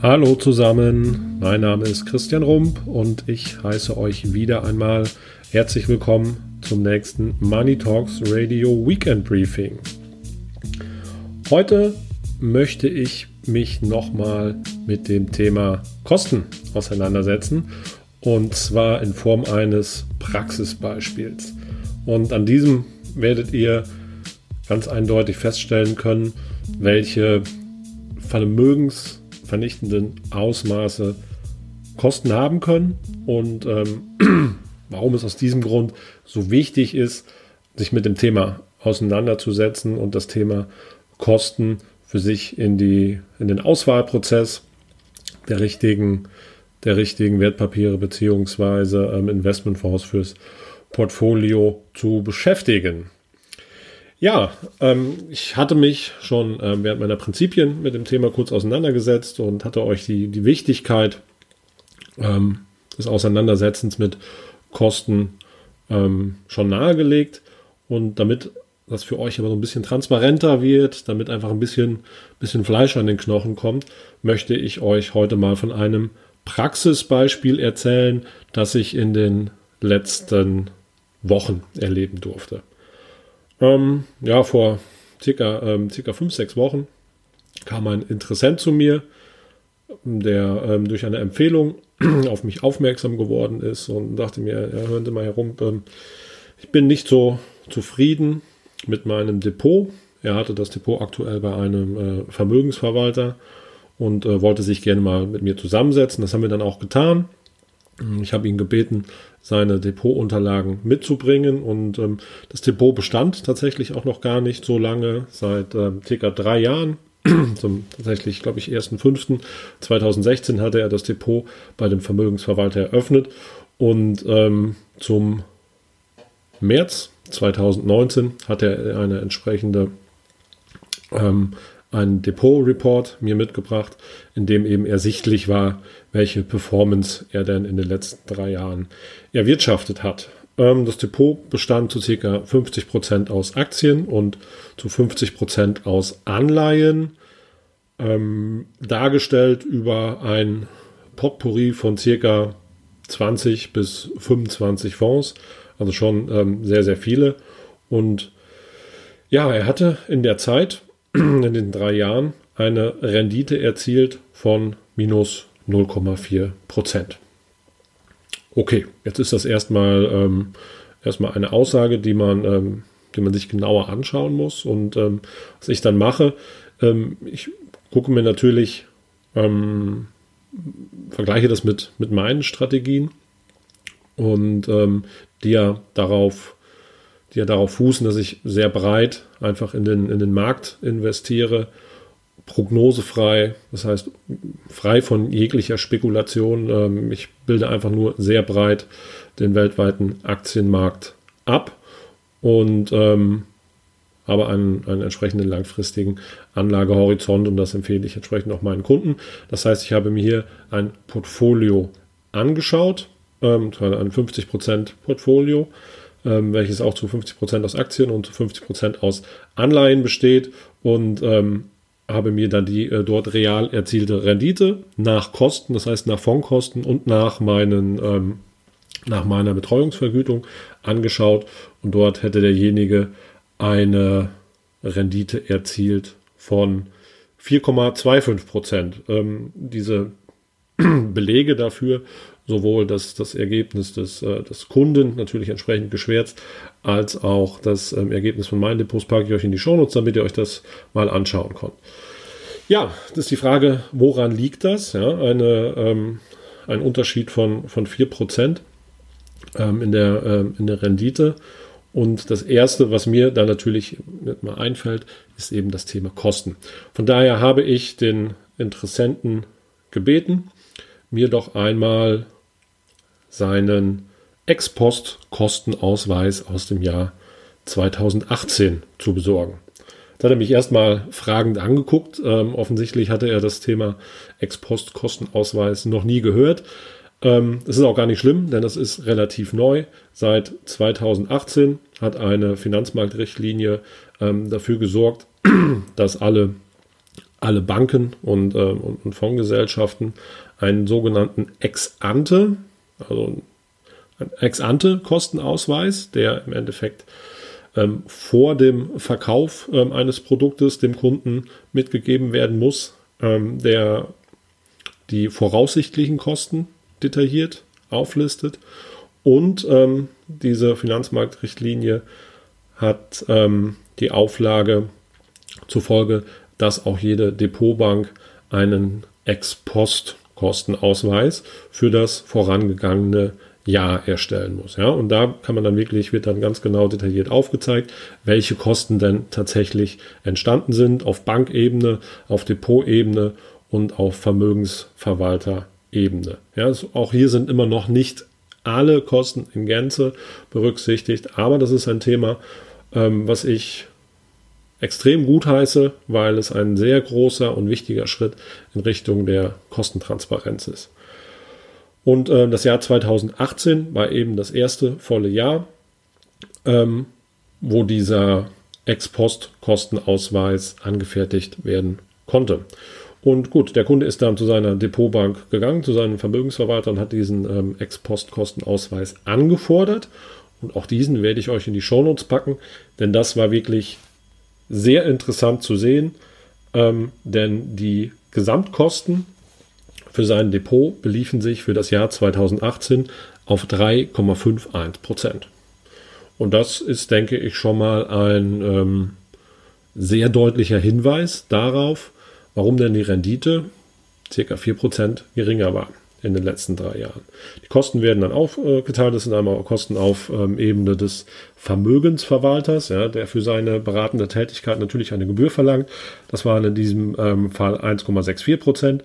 Hallo zusammen, mein Name ist Christian Rump und ich heiße euch wieder einmal herzlich willkommen zum nächsten Money Talks Radio Weekend Briefing. Heute möchte ich mich nochmal mit dem Thema Kosten auseinandersetzen und zwar in Form eines Praxisbeispiels. Und an diesem werdet ihr ganz eindeutig feststellen können, welche Vermögens- vernichtenden Ausmaße Kosten haben können und ähm, warum es aus diesem Grund so wichtig ist, sich mit dem Thema auseinanderzusetzen und das Thema Kosten für sich in, die, in den Auswahlprozess der richtigen, der richtigen Wertpapiere bzw. ähm, Investmentfonds fürs Portfolio zu beschäftigen. Ja, ähm, ich hatte mich schon ähm, während meiner Prinzipien mit dem Thema kurz auseinandergesetzt und hatte euch die, die Wichtigkeit ähm, des Auseinandersetzens mit Kosten ähm, schon nahegelegt. Und damit das für euch aber so ein bisschen transparenter wird, damit einfach ein bisschen, bisschen Fleisch an den Knochen kommt, möchte ich euch heute mal von einem Praxisbeispiel erzählen, das ich in den letzten Wochen erleben durfte. Ähm, ja, vor circa, ähm, circa fünf, sechs Wochen kam ein Interessent zu mir, der ähm, durch eine Empfehlung auf mich aufmerksam geworden ist und dachte mir, ja, hören Sie mal herum, ähm, ich bin nicht so zufrieden mit meinem Depot. Er hatte das Depot aktuell bei einem äh, Vermögensverwalter und äh, wollte sich gerne mal mit mir zusammensetzen. Das haben wir dann auch getan. Ich habe ihn gebeten, seine Depotunterlagen mitzubringen und ähm, das Depot bestand tatsächlich auch noch gar nicht so lange, seit ähm, circa drei Jahren. Zum tatsächlich, glaube ich, 1.5.2016 hatte er das Depot bei dem Vermögensverwalter eröffnet und ähm, zum März 2019 hat er eine entsprechende ähm, einen Depot-Report mir mitgebracht, in dem eben ersichtlich war, welche Performance er denn in den letzten drei Jahren erwirtschaftet hat. Ähm, das Depot bestand zu ca. 50 Prozent aus Aktien und zu 50 Prozent aus Anleihen, ähm, dargestellt über ein Potpourri von ca. 20 bis 25 Fonds, also schon ähm, sehr, sehr viele. Und ja, er hatte in der Zeit in den drei Jahren eine Rendite erzielt von minus 0,4 Prozent. Okay, jetzt ist das erstmal, ähm, erstmal eine Aussage, die man, ähm, die man sich genauer anschauen muss. Und ähm, was ich dann mache, ähm, ich gucke mir natürlich, ähm, vergleiche das mit, mit meinen Strategien und ähm, die ja darauf die ja darauf fußen, dass ich sehr breit einfach in den, in den Markt investiere, prognosefrei, das heißt frei von jeglicher Spekulation. Ähm, ich bilde einfach nur sehr breit den weltweiten Aktienmarkt ab und ähm, habe einen, einen entsprechenden langfristigen Anlagehorizont und das empfehle ich entsprechend auch meinen Kunden. Das heißt, ich habe mir hier ein Portfolio angeschaut, ähm, ein 50% Portfolio ähm, welches auch zu 50% aus Aktien und zu 50% aus Anleihen besteht und ähm, habe mir dann die äh, dort real erzielte Rendite nach Kosten, das heißt nach Fondkosten und nach meinen ähm, nach meiner Betreuungsvergütung angeschaut und dort hätte derjenige eine Rendite erzielt von 4,25 Prozent. Ähm, diese Belege dafür sowohl das, das Ergebnis des, äh, des Kunden natürlich entsprechend geschwärzt, als auch das ähm, Ergebnis von meinen Depots packe ich euch in die Shownotes, damit ihr euch das mal anschauen könnt. Ja, das ist die Frage, woran liegt das? Ja, eine, ähm, ein Unterschied von, von 4% ähm, in, der, ähm, in der Rendite. Und das Erste, was mir da natürlich mal einfällt, ist eben das Thema Kosten. Von daher habe ich den Interessenten gebeten, mir doch einmal seinen Ex-Post-Kostenausweis aus dem Jahr 2018 zu besorgen. Da hat er mich erstmal fragend angeguckt. Ähm, offensichtlich hatte er das Thema Ex-Post-Kostenausweis noch nie gehört. Ähm, ist auch gar nicht schlimm, denn das ist relativ neu. Seit 2018 hat eine Finanzmarktrichtlinie ähm, dafür gesorgt, dass alle alle Banken und, äh, und, und Fondsgesellschaften einen sogenannten Ex-Ante, also ein Ex-Ante-Kostenausweis, der im Endeffekt ähm, vor dem Verkauf ähm, eines Produktes dem Kunden mitgegeben werden muss, ähm, der die voraussichtlichen Kosten detailliert auflistet. Und ähm, diese Finanzmarktrichtlinie hat ähm, die Auflage zufolge, dass auch jede Depotbank einen Ex-Post-Kostenausweis für das vorangegangene Jahr erstellen muss. Ja, und da kann man dann wirklich, wird dann ganz genau detailliert aufgezeigt, welche Kosten denn tatsächlich entstanden sind auf Bankebene, auf Depotebene und auf Vermögensverwalterebene. Ja, also auch hier sind immer noch nicht alle Kosten in Gänze berücksichtigt, aber das ist ein Thema, ähm, was ich extrem gut heiße, weil es ein sehr großer und wichtiger Schritt in Richtung der Kostentransparenz ist. Und äh, das Jahr 2018 war eben das erste volle Jahr, ähm, wo dieser Ex-Post-Kostenausweis angefertigt werden konnte. Und gut, der Kunde ist dann zu seiner Depotbank gegangen, zu seinem Vermögensverwalter und hat diesen ähm, Ex-Post-Kostenausweis angefordert. Und auch diesen werde ich euch in die Shownotes packen, denn das war wirklich sehr interessant zu sehen, ähm, denn die Gesamtkosten für sein Depot beliefen sich für das Jahr 2018 auf 3,51 Prozent. Und das ist, denke ich, schon mal ein ähm, sehr deutlicher Hinweis darauf, warum denn die Rendite ca. 4% geringer war in den letzten drei Jahren. Die Kosten werden dann aufgeteilt. Das sind einmal Kosten auf ähm, Ebene des Vermögensverwalters, ja, der für seine beratende Tätigkeit natürlich eine Gebühr verlangt. Das waren in diesem ähm, Fall 1,64 Prozent.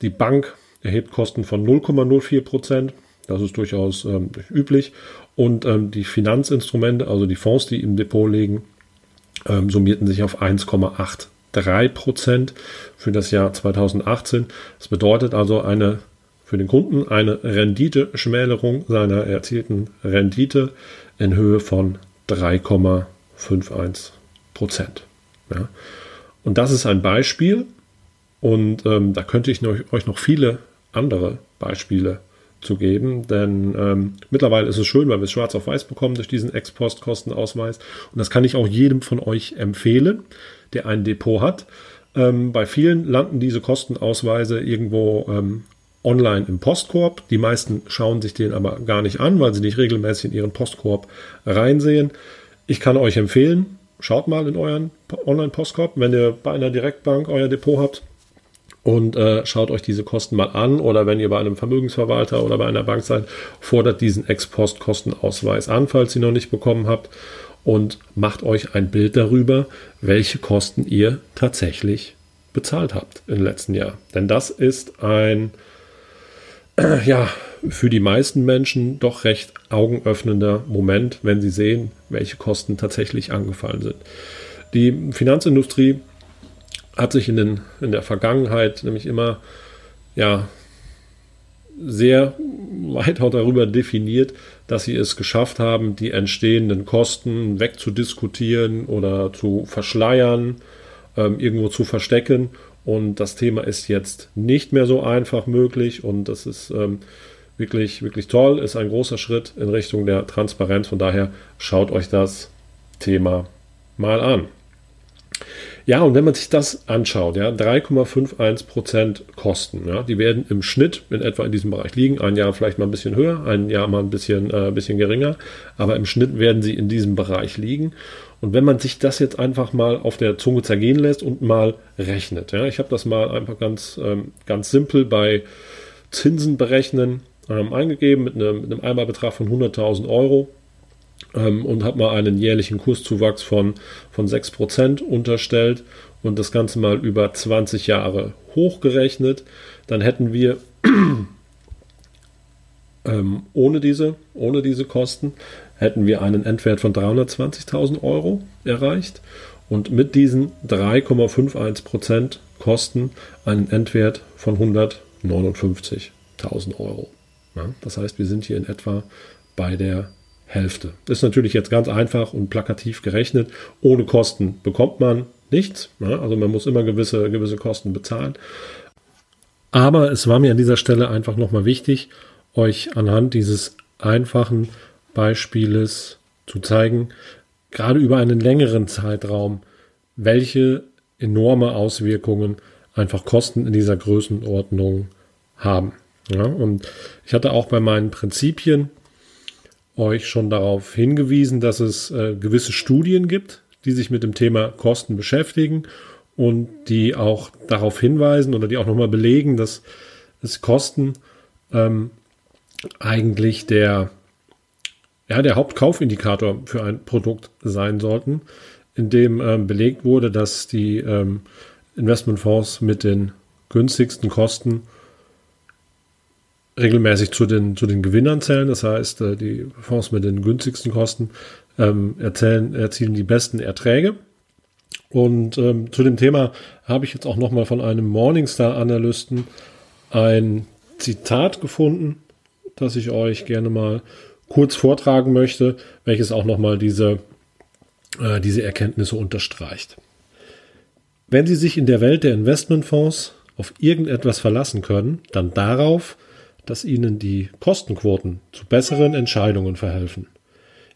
Die Bank erhebt Kosten von 0,04 Prozent. Das ist durchaus ähm, üblich. Und ähm, die Finanzinstrumente, also die Fonds, die im Depot liegen, ähm, summierten sich auf 1,83 Prozent für das Jahr 2018. Das bedeutet also eine für den Kunden eine Renditeschmälerung seiner erzielten Rendite in Höhe von 3,51 Prozent. Ja. Und das ist ein Beispiel. Und ähm, da könnte ich euch noch viele andere Beispiele zu geben, denn ähm, mittlerweile ist es schön, weil wir es schwarz auf weiß bekommen durch diesen Ex-Post-Kostenausweis. Und das kann ich auch jedem von euch empfehlen, der ein Depot hat. Ähm, bei vielen landen diese Kostenausweise irgendwo ähm, online im Postkorb. Die meisten schauen sich den aber gar nicht an, weil sie nicht regelmäßig in ihren Postkorb reinsehen. Ich kann euch empfehlen, schaut mal in euren Online-Postkorb, wenn ihr bei einer Direktbank euer Depot habt und äh, schaut euch diese Kosten mal an oder wenn ihr bei einem Vermögensverwalter oder bei einer Bank seid, fordert diesen Ex-Post-Kostenausweis an, falls ihr noch nicht bekommen habt und macht euch ein Bild darüber, welche Kosten ihr tatsächlich bezahlt habt im letzten Jahr. Denn das ist ein ja, für die meisten Menschen doch recht augenöffnender Moment, wenn sie sehen, welche Kosten tatsächlich angefallen sind. Die Finanzindustrie hat sich in, den, in der Vergangenheit nämlich immer ja, sehr weit auch darüber definiert, dass sie es geschafft haben, die entstehenden Kosten wegzudiskutieren oder zu verschleiern, ähm, irgendwo zu verstecken und das Thema ist jetzt nicht mehr so einfach möglich und das ist ähm, wirklich, wirklich toll, ist ein großer Schritt in Richtung der Transparenz. Von daher schaut euch das Thema mal an. Ja, und wenn man sich das anschaut, ja, 3,51% Kosten, ja, die werden im Schnitt in etwa in diesem Bereich liegen. Ein Jahr vielleicht mal ein bisschen höher, ein Jahr mal ein bisschen, äh, bisschen geringer, aber im Schnitt werden sie in diesem Bereich liegen. Und wenn man sich das jetzt einfach mal auf der Zunge zergehen lässt und mal rechnet, ja, ich habe das mal einfach ganz, ähm, ganz simpel bei Zinsen berechnen ähm, eingegeben mit einem, mit einem Einmalbetrag von 100.000 Euro ähm, und habe mal einen jährlichen Kurszuwachs von, von 6% unterstellt und das Ganze mal über 20 Jahre hochgerechnet, dann hätten wir ähm, ohne, diese, ohne diese Kosten hätten wir einen Endwert von 320.000 Euro erreicht und mit diesen 3,51% Kosten einen Endwert von 159.000 Euro. Ja, das heißt, wir sind hier in etwa bei der Hälfte. Ist natürlich jetzt ganz einfach und plakativ gerechnet. Ohne Kosten bekommt man nichts. Ne? Also man muss immer gewisse, gewisse Kosten bezahlen. Aber es war mir an dieser Stelle einfach nochmal wichtig, euch anhand dieses einfachen Beispieles zu zeigen, gerade über einen längeren Zeitraum, welche enorme Auswirkungen einfach Kosten in dieser Größenordnung haben. Ja, und ich hatte auch bei meinen Prinzipien euch schon darauf hingewiesen, dass es äh, gewisse Studien gibt, die sich mit dem Thema Kosten beschäftigen und die auch darauf hinweisen oder die auch nochmal belegen, dass es Kosten ähm, eigentlich der, ja, der Hauptkaufindikator für ein Produkt sein sollten, in dem ähm, belegt wurde, dass die ähm, Investmentfonds mit den günstigsten Kosten regelmäßig zu den, zu den Gewinnern zählen. Das heißt, äh, die Fonds mit den günstigsten Kosten ähm, erzählen, erzielen die besten Erträge. Und ähm, zu dem Thema habe ich jetzt auch nochmal von einem Morningstar-Analysten ein Zitat gefunden, das ich euch gerne mal kurz vortragen möchte, welches auch nochmal diese, äh, diese Erkenntnisse unterstreicht. Wenn Sie sich in der Welt der Investmentfonds auf irgendetwas verlassen können, dann darauf, dass Ihnen die Kostenquoten zu besseren Entscheidungen verhelfen.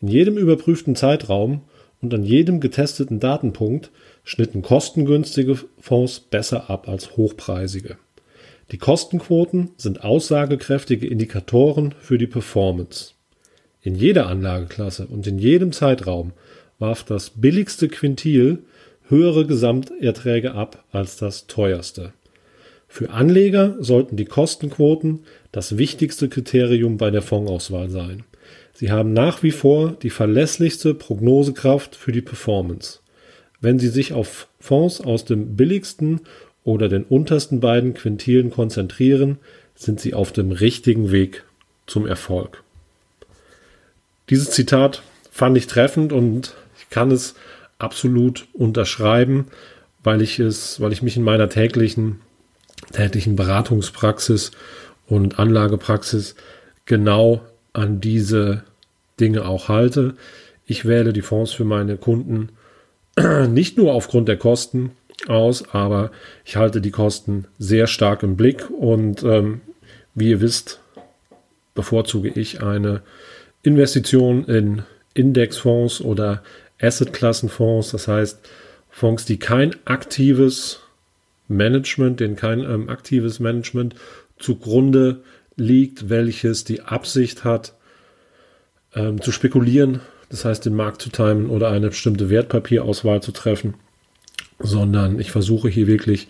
In jedem überprüften Zeitraum und an jedem getesteten Datenpunkt schnitten kostengünstige Fonds besser ab als hochpreisige. Die Kostenquoten sind aussagekräftige Indikatoren für die Performance. In jeder Anlageklasse und in jedem Zeitraum warf das billigste Quintil höhere Gesamterträge ab als das teuerste. Für Anleger sollten die Kostenquoten das wichtigste Kriterium bei der Fondsauswahl sein. Sie haben nach wie vor die verlässlichste Prognosekraft für die Performance. Wenn Sie sich auf Fonds aus dem billigsten oder den untersten beiden Quintilen konzentrieren, sind sie auf dem richtigen Weg zum Erfolg. Dieses Zitat fand ich treffend und ich kann es absolut unterschreiben, weil ich es, weil ich mich in meiner täglichen, täglichen Beratungspraxis und Anlagepraxis genau an diese Dinge auch halte. Ich wähle die Fonds für meine Kunden nicht nur aufgrund der Kosten, aus, aber ich halte die Kosten sehr stark im Blick und ähm, wie ihr wisst, bevorzuge ich eine Investition in Indexfonds oder Assetklassenfonds, das heißt Fonds, die kein aktives Management, denen kein ähm, aktives Management zugrunde liegt, welches die Absicht hat, ähm, zu spekulieren, das heißt den Markt zu timen oder eine bestimmte Wertpapierauswahl zu treffen sondern ich versuche hier wirklich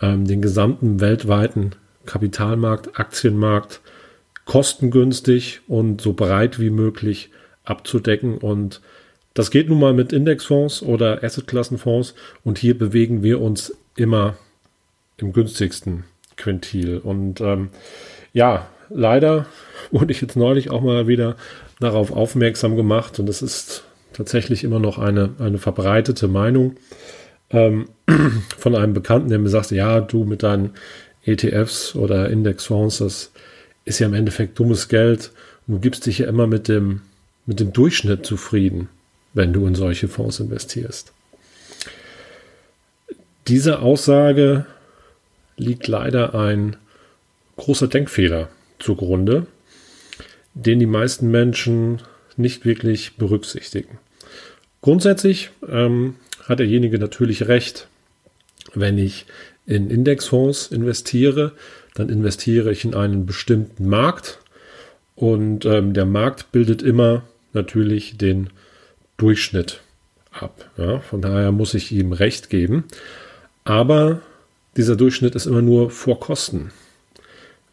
ähm, den gesamten weltweiten Kapitalmarkt, Aktienmarkt kostengünstig und so breit wie möglich abzudecken. Und das geht nun mal mit Indexfonds oder Assetklassenfonds und hier bewegen wir uns immer im günstigsten Quintil. Und ähm, ja, leider wurde ich jetzt neulich auch mal wieder darauf aufmerksam gemacht und das ist tatsächlich immer noch eine, eine verbreitete Meinung ähm, von einem Bekannten, der mir sagte, ja, du mit deinen ETFs oder Indexfonds, das ist ja im Endeffekt dummes Geld. Du gibst dich ja immer mit dem, mit dem Durchschnitt zufrieden, wenn du in solche Fonds investierst. Dieser Aussage liegt leider ein großer Denkfehler zugrunde, den die meisten Menschen nicht wirklich berücksichtigen. Grundsätzlich ähm, hat derjenige natürlich recht. Wenn ich in Indexfonds investiere, dann investiere ich in einen bestimmten Markt und ähm, der Markt bildet immer natürlich den Durchschnitt ab. Ja? Von daher muss ich ihm recht geben. Aber dieser Durchschnitt ist immer nur vor Kosten.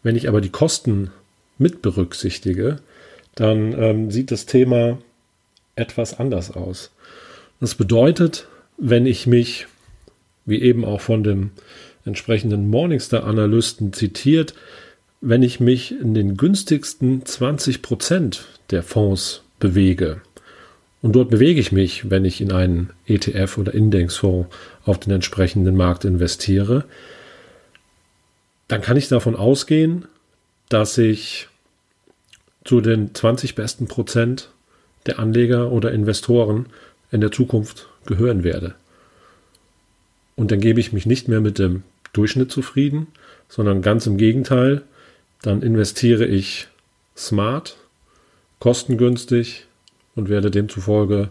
Wenn ich aber die Kosten mit berücksichtige, dann ähm, sieht das Thema etwas anders aus. Das bedeutet, wenn ich mich, wie eben auch von dem entsprechenden Morningstar-Analysten zitiert, wenn ich mich in den günstigsten 20 Prozent der Fonds bewege, und dort bewege ich mich, wenn ich in einen ETF oder Indexfonds auf den entsprechenden Markt investiere, dann kann ich davon ausgehen, dass ich zu den 20 besten Prozent der Anleger oder Investoren in der Zukunft gehören werde. Und dann gebe ich mich nicht mehr mit dem Durchschnitt zufrieden, sondern ganz im Gegenteil. Dann investiere ich smart, kostengünstig und werde demzufolge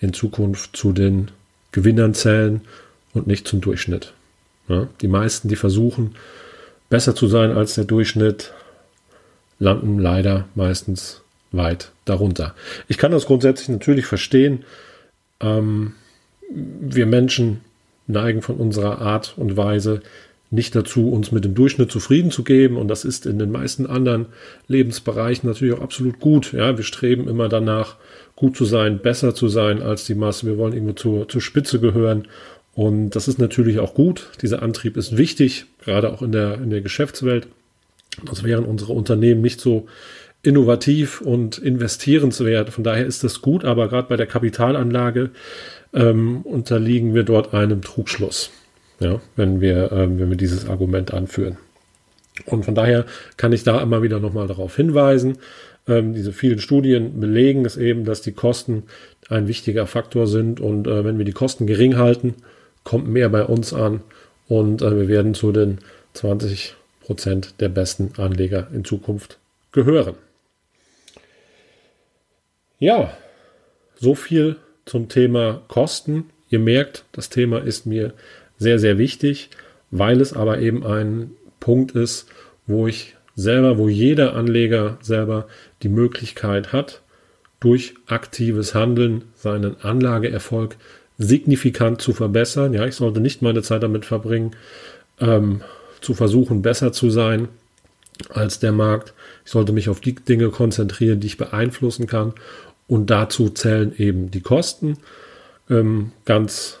in Zukunft zu den Gewinnern zählen und nicht zum Durchschnitt. Ja, die meisten, die versuchen, besser zu sein als der Durchschnitt, landen leider meistens weit darunter. Ich kann das grundsätzlich natürlich verstehen. Ähm, wir Menschen neigen von unserer Art und Weise nicht dazu, uns mit dem Durchschnitt zufrieden zu geben. Und das ist in den meisten anderen Lebensbereichen natürlich auch absolut gut. Ja, wir streben immer danach, gut zu sein, besser zu sein als die Masse. Wir wollen irgendwo zur, zur Spitze gehören. Und das ist natürlich auch gut. Dieser Antrieb ist wichtig, gerade auch in der, in der Geschäftswelt. Das wären unsere Unternehmen nicht so innovativ und investierenswert. Von daher ist das gut, aber gerade bei der Kapitalanlage ähm, unterliegen wir dort einem Trugschluss, ja, wenn, wir, ähm, wenn wir dieses Argument anführen. Und von daher kann ich da immer wieder nochmal darauf hinweisen. Ähm, diese vielen Studien belegen es eben, dass die Kosten ein wichtiger Faktor sind. Und äh, wenn wir die Kosten gering halten, kommt mehr bei uns an. Und äh, wir werden zu den 20 Prozent der besten Anleger in Zukunft gehören. Ja, so viel zum Thema Kosten. Ihr merkt, das Thema ist mir sehr, sehr wichtig, weil es aber eben ein Punkt ist, wo ich selber, wo jeder Anleger selber die Möglichkeit hat, durch aktives Handeln seinen Anlageerfolg signifikant zu verbessern. Ja, ich sollte nicht meine Zeit damit verbringen, ähm, zu versuchen, besser zu sein als der Markt. Ich sollte mich auf die Dinge konzentrieren, die ich beeinflussen kann und dazu zählen eben die Kosten ähm, ganz,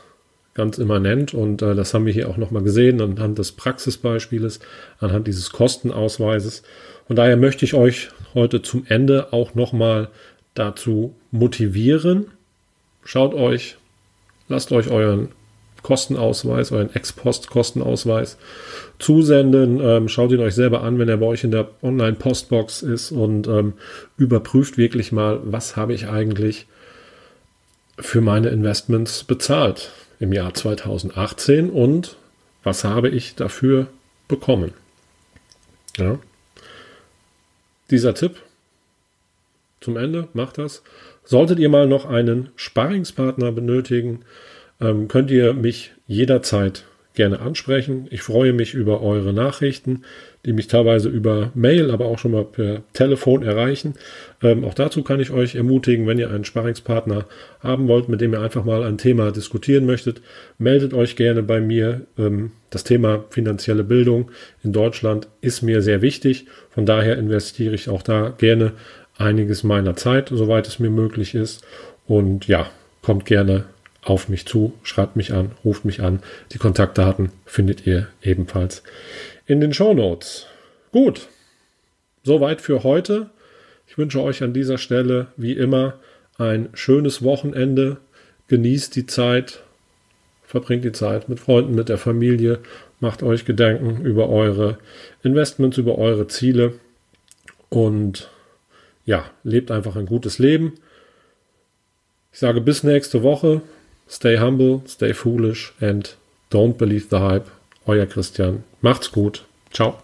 ganz immanent. Und äh, das haben wir hier auch nochmal gesehen anhand des Praxisbeispieles, anhand dieses Kostenausweises. Und daher möchte ich euch heute zum Ende auch nochmal dazu motivieren. Schaut euch, lasst euch euren Kostenausweis, euren Ex-Post-Kostenausweis zusenden. Ähm, schaut ihn euch selber an, wenn er bei euch in der Online-Postbox ist und ähm, überprüft wirklich mal, was habe ich eigentlich für meine Investments bezahlt im Jahr 2018 und was habe ich dafür bekommen. Ja. Dieser Tipp zum Ende, macht das. Solltet ihr mal noch einen Sparingspartner benötigen, ähm, könnt ihr mich jederzeit gerne ansprechen. Ich freue mich über eure Nachrichten, die mich teilweise über Mail, aber auch schon mal per Telefon erreichen. Ähm, auch dazu kann ich euch ermutigen, wenn ihr einen Sparringspartner haben wollt, mit dem ihr einfach mal ein Thema diskutieren möchtet, meldet euch gerne bei mir. Ähm, das Thema finanzielle Bildung in Deutschland ist mir sehr wichtig. Von daher investiere ich auch da gerne einiges meiner Zeit, soweit es mir möglich ist. Und ja, kommt gerne auf mich zu, schreibt mich an, ruft mich an. Die Kontaktdaten findet ihr ebenfalls in den Show Notes. Gut, soweit für heute. Ich wünsche euch an dieser Stelle wie immer ein schönes Wochenende. Genießt die Zeit, verbringt die Zeit mit Freunden, mit der Familie, macht euch Gedanken über eure Investments, über eure Ziele und ja, lebt einfach ein gutes Leben. Ich sage bis nächste Woche. Stay humble, stay foolish and don't believe the hype. Euer Christian. Macht's gut. Ciao.